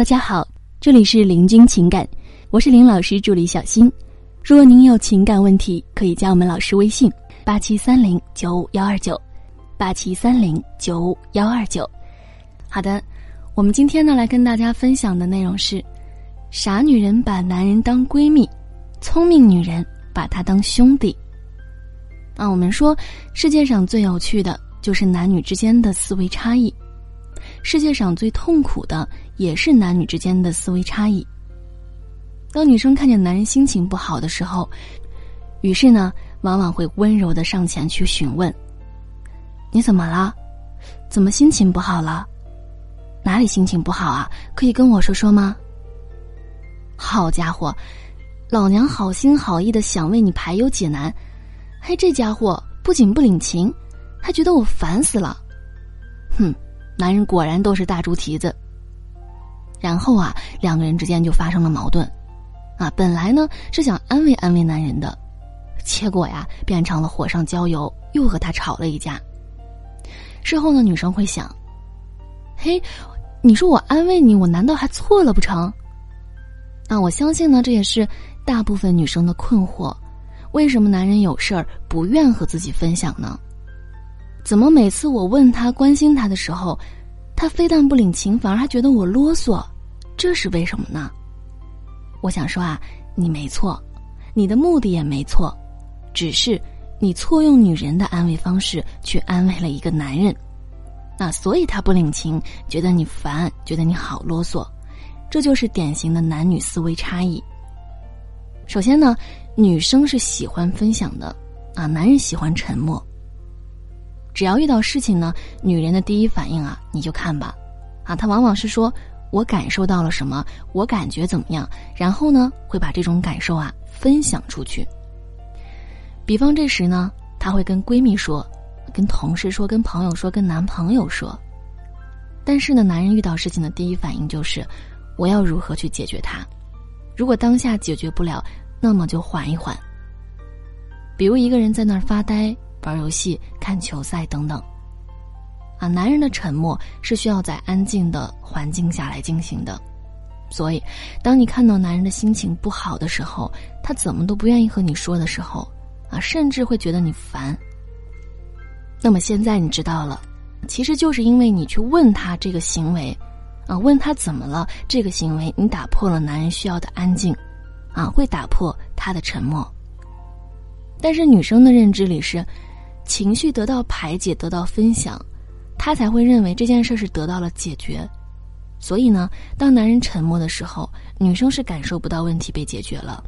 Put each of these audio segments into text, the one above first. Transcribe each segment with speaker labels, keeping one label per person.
Speaker 1: 大家好，这里是林君情感，我是林老师助理小新。如果您有情感问题，可以加我们老师微信：八七三零九五幺二九，八七三零九五幺二九。好的，我们今天呢来跟大家分享的内容是：傻女人把男人当闺蜜，聪明女人把他当兄弟。啊，我们说世界上最有趣的就是男女之间的思维差异。世界上最痛苦的也是男女之间的思维差异。当女生看见男人心情不好的时候，于是呢，往往会温柔的上前去询问：“你怎么了？怎么心情不好了？哪里心情不好啊？可以跟我说说吗？”好家伙，老娘好心好意的想为你排忧解难，嘿，这家伙不仅不领情，还觉得我烦死了。哼！男人果然都是大猪蹄子。然后啊，两个人之间就发生了矛盾，啊，本来呢是想安慰安慰男人的，结果呀变成了火上浇油，又和他吵了一架。事后呢，女生会想：嘿，你说我安慰你，我难道还错了不成？啊，我相信呢，这也是大部分女生的困惑：为什么男人有事儿不愿和自己分享呢？怎么每次我问他关心他的时候，他非但不领情，反而还觉得我啰嗦，这是为什么呢？我想说啊，你没错，你的目的也没错，只是你错用女人的安慰方式去安慰了一个男人，那所以他不领情，觉得你烦，觉得你好啰嗦，这就是典型的男女思维差异。首先呢，女生是喜欢分享的，啊，男人喜欢沉默。只要遇到事情呢，女人的第一反应啊，你就看吧，啊，她往往是说我感受到了什么，我感觉怎么样，然后呢，会把这种感受啊分享出去。比方这时呢，她会跟闺蜜说，跟同事说，跟朋友说，跟男朋友说。但是呢，男人遇到事情的第一反应就是我要如何去解决它？如果当下解决不了，那么就缓一缓。比如一个人在那儿发呆。玩游戏、看球赛等等，啊，男人的沉默是需要在安静的环境下来进行的，所以，当你看到男人的心情不好的时候，他怎么都不愿意和你说的时候，啊，甚至会觉得你烦。那么现在你知道了，其实就是因为你去问他这个行为，啊，问他怎么了，这个行为你打破了男人需要的安静，啊，会打破他的沉默。但是女生的认知里是。情绪得到排解，得到分享，他才会认为这件事是得到了解决。所以呢，当男人沉默的时候，女生是感受不到问题被解决了。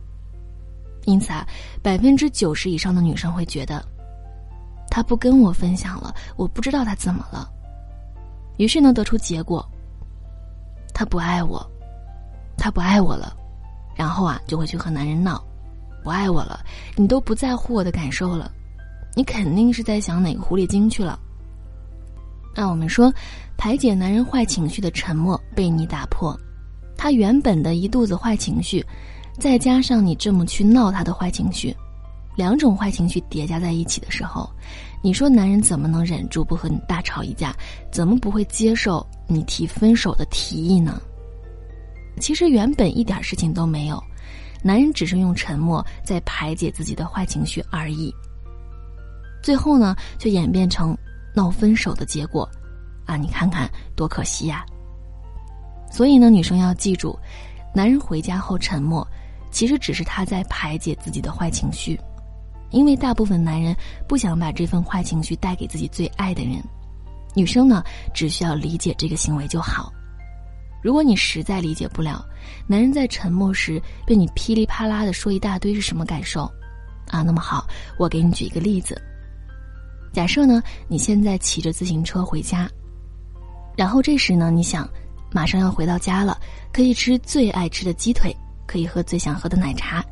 Speaker 1: 因此啊，百分之九十以上的女生会觉得，他不跟我分享了，我不知道他怎么了。于是呢，得出结果，他不爱我，他不爱我了，然后啊，就会去和男人闹，不爱我了，你都不在乎我的感受了。你肯定是在想哪个狐狸精去了。那我们说，排解男人坏情绪的沉默被你打破，他原本的一肚子坏情绪，再加上你这么去闹他的坏情绪，两种坏情绪叠加在一起的时候，你说男人怎么能忍住不和你大吵一架？怎么不会接受你提分手的提议呢？其实原本一点事情都没有，男人只是用沉默在排解自己的坏情绪而已。最后呢，就演变成闹分手的结果，啊，你看看多可惜呀！所以呢，女生要记住，男人回家后沉默，其实只是他在排解自己的坏情绪，因为大部分男人不想把这份坏情绪带给自己最爱的人。女生呢，只需要理解这个行为就好。如果你实在理解不了，男人在沉默时被你噼里啪啦的说一大堆是什么感受？啊，那么好，我给你举一个例子。假设呢，你现在骑着自行车回家，然后这时呢，你想马上要回到家了，可以吃最爱吃的鸡腿，可以喝最想喝的奶茶，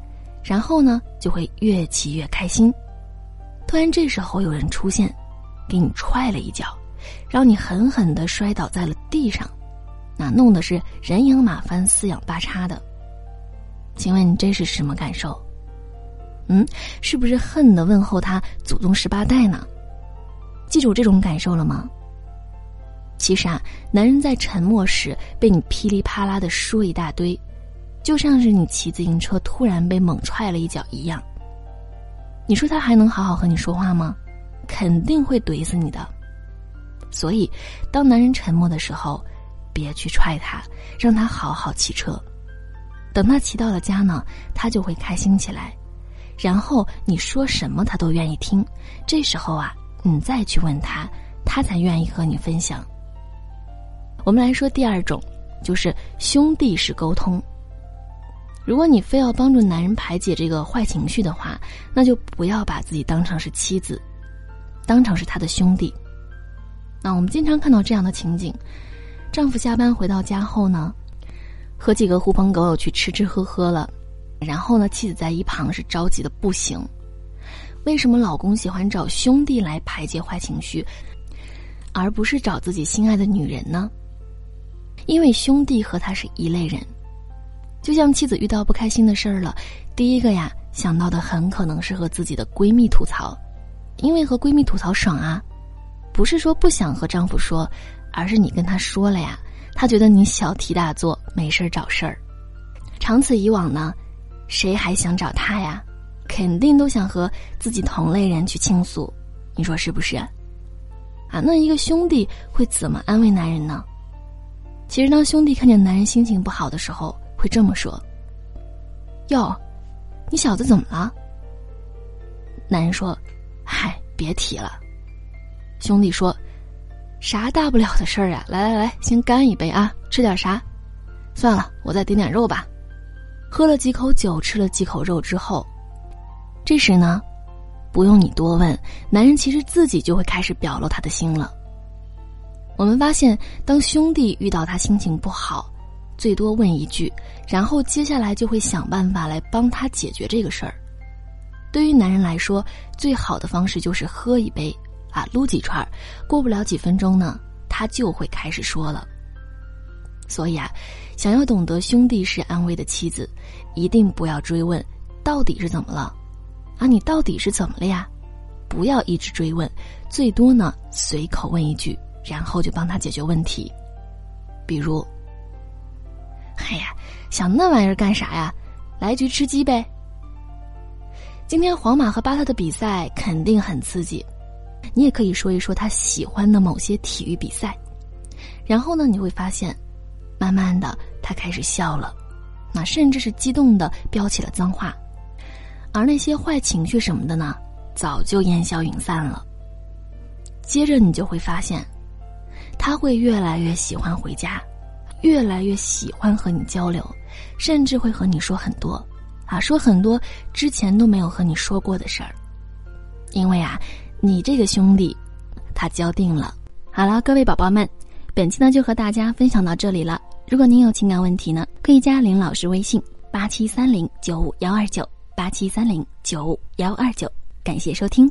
Speaker 1: 然后呢，就会越骑越开心。突然这时候有人出现，给你踹了一脚，让你狠狠的摔倒在了地上，那弄的是人仰马翻、四仰八叉的。请问你这是什么感受？嗯，是不是恨的问候他祖宗十八代呢？记住这种感受了吗？其实啊，男人在沉默时被你噼里啪啦的说一大堆，就像是你骑自行车突然被猛踹了一脚一样。你说他还能好好和你说话吗？肯定会怼死你的。所以，当男人沉默的时候，别去踹他，让他好好骑车。等他骑到了家呢，他就会开心起来。然后你说什么他都愿意听。这时候啊，你再去问他，他才愿意和你分享。我们来说第二种，就是兄弟式沟通。如果你非要帮助男人排解这个坏情绪的话，那就不要把自己当成是妻子，当成是他的兄弟。那我们经常看到这样的情景：丈夫下班回到家后呢，和几个狐朋狗友去吃吃喝喝了，然后呢，妻子在一旁是着急的不行。为什么老公喜欢找兄弟来排解坏情绪，而不是找自己心爱的女人呢？因为兄弟和他是一类人，就像妻子遇到不开心的事儿了，第一个呀想到的很可能是和自己的闺蜜吐槽，因为和闺蜜吐槽爽啊，不是说不想和丈夫说，而是你跟他说了呀，他觉得你小题大做，没事儿找事儿。长此以往呢，谁还想找他呀？肯定都想和自己同类人去倾诉，你说是不是？啊，那一个兄弟会怎么安慰男人呢？其实，当兄弟看见男人心情不好的时候，会这么说：“哟，你小子怎么了？”男人说：“嗨，别提了。”兄弟说：“啥大不了的事儿呀？来来来，先干一杯啊！吃点啥？算了，我再点点肉吧。”喝了几口酒，吃了几口肉之后，这时呢，不用你多问，男人其实自己就会开始表露他的心了。我们发现，当兄弟遇到他心情不好，最多问一句，然后接下来就会想办法来帮他解决这个事儿。对于男人来说，最好的方式就是喝一杯啊，撸几串儿，过不了几分钟呢，他就会开始说了。所以啊，想要懂得兄弟式安慰的妻子，一定不要追问到底是怎么了，啊，你到底是怎么了呀？不要一直追问，最多呢随口问一句。然后就帮他解决问题，比如，哎呀，想那玩意儿干啥呀？来局吃鸡呗。今天皇马和巴萨的比赛肯定很刺激，你也可以说一说他喜欢的某些体育比赛。然后呢，你会发现，慢慢的他开始笑了，那甚至是激动的飙起了脏话，而那些坏情绪什么的呢，早就烟消云散了。接着你就会发现。他会越来越喜欢回家，越来越喜欢和你交流，甚至会和你说很多，啊，说很多之前都没有和你说过的事儿。因为啊，你这个兄弟，他交定了。好了，各位宝宝们，本期呢就和大家分享到这里了。如果您有情感问题呢，可以加林老师微信八七三零九五幺二九八七三零九五幺二九。感谢收听。